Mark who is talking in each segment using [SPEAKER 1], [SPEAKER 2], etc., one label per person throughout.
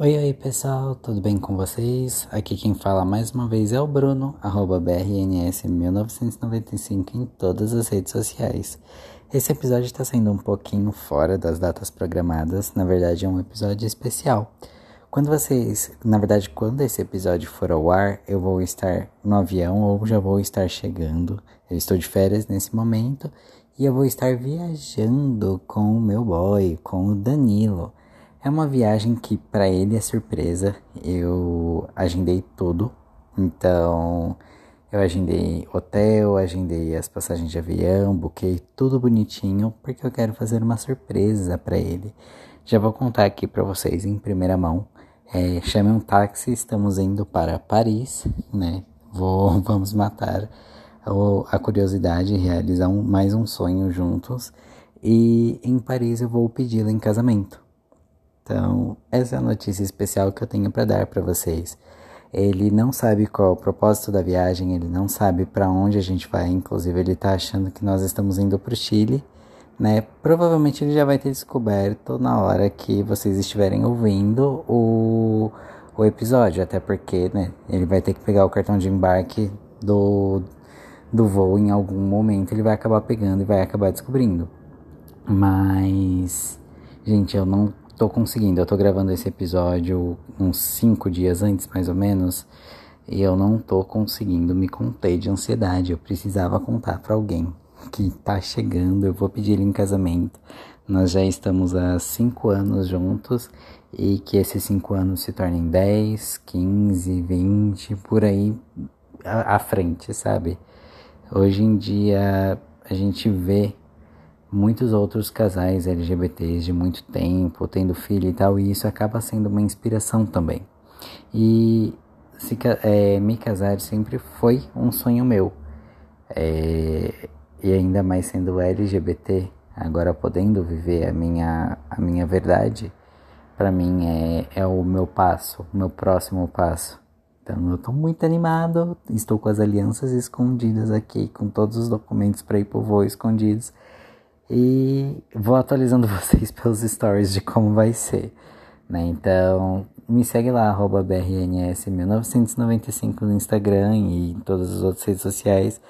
[SPEAKER 1] Oi, oi pessoal, tudo bem com vocês? Aqui quem fala mais uma vez é o Bruno, arroba BRNS1995 em todas as redes sociais. Esse episódio está saindo um pouquinho fora das datas programadas, na verdade é um episódio especial. Quando vocês, na verdade, quando esse episódio for ao ar, eu vou estar no avião ou já vou estar chegando. Eu estou de férias nesse momento e eu vou estar viajando com o meu boy, com o Danilo. É uma viagem que para ele é surpresa. Eu agendei tudo. Então, eu agendei hotel, agendei as passagens de avião, buquei tudo bonitinho porque eu quero fazer uma surpresa para ele. Já vou contar aqui para vocês em primeira mão. É, chame um táxi, estamos indo para Paris, né? Vou, vamos matar a curiosidade e realizar um, mais um sonho juntos. E em Paris eu vou pedi-la em casamento. Então, essa é a notícia especial que eu tenho para dar para vocês. Ele não sabe qual é o propósito da viagem, ele não sabe para onde a gente vai, inclusive ele tá achando que nós estamos indo para o Chile, né? Provavelmente ele já vai ter descoberto na hora que vocês estiverem ouvindo o, o episódio, até porque, né, ele vai ter que pegar o cartão de embarque do, do voo em algum momento, ele vai acabar pegando e vai acabar descobrindo. Mas, gente, eu não tô conseguindo. Eu tô gravando esse episódio uns 5 dias antes, mais ou menos, e eu não tô conseguindo me conter de ansiedade. Eu precisava contar para alguém que tá chegando, eu vou pedir ele em casamento. Nós já estamos há 5 anos juntos e que esses 5 anos se tornem 10, 15, 20, por aí à frente, sabe? Hoje em dia a gente vê muitos outros casais LGBTs de muito tempo, tendo filho e tal, e isso acaba sendo uma inspiração também. E se, é, me casar sempre foi um sonho meu. É, e ainda mais sendo LGBT, agora podendo viver a minha, a minha verdade, para mim é, é o meu passo, o meu próximo passo. Então eu tô muito animado, estou com as alianças escondidas aqui, com todos os documentos para ir pro voo escondidos. E vou atualizando vocês pelos stories de como vai ser. Né? Então, me segue lá, BRNS1995 no Instagram e em todas as outras redes sociais.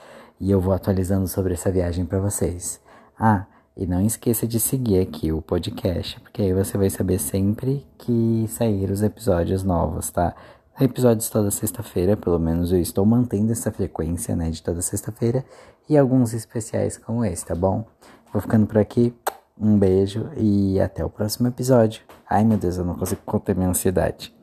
[SPEAKER 1] E eu vou atualizando sobre essa viagem para vocês. Ah, e não esqueça de seguir aqui o podcast, porque aí você vai saber sempre que sair os episódios novos, tá? Episódios toda sexta-feira, pelo menos eu estou mantendo essa frequência, né, de toda sexta-feira, e alguns especiais como esse, tá bom? Vou ficando por aqui. Um beijo e até o próximo episódio. Ai meu Deus, eu não consigo conter minha ansiedade.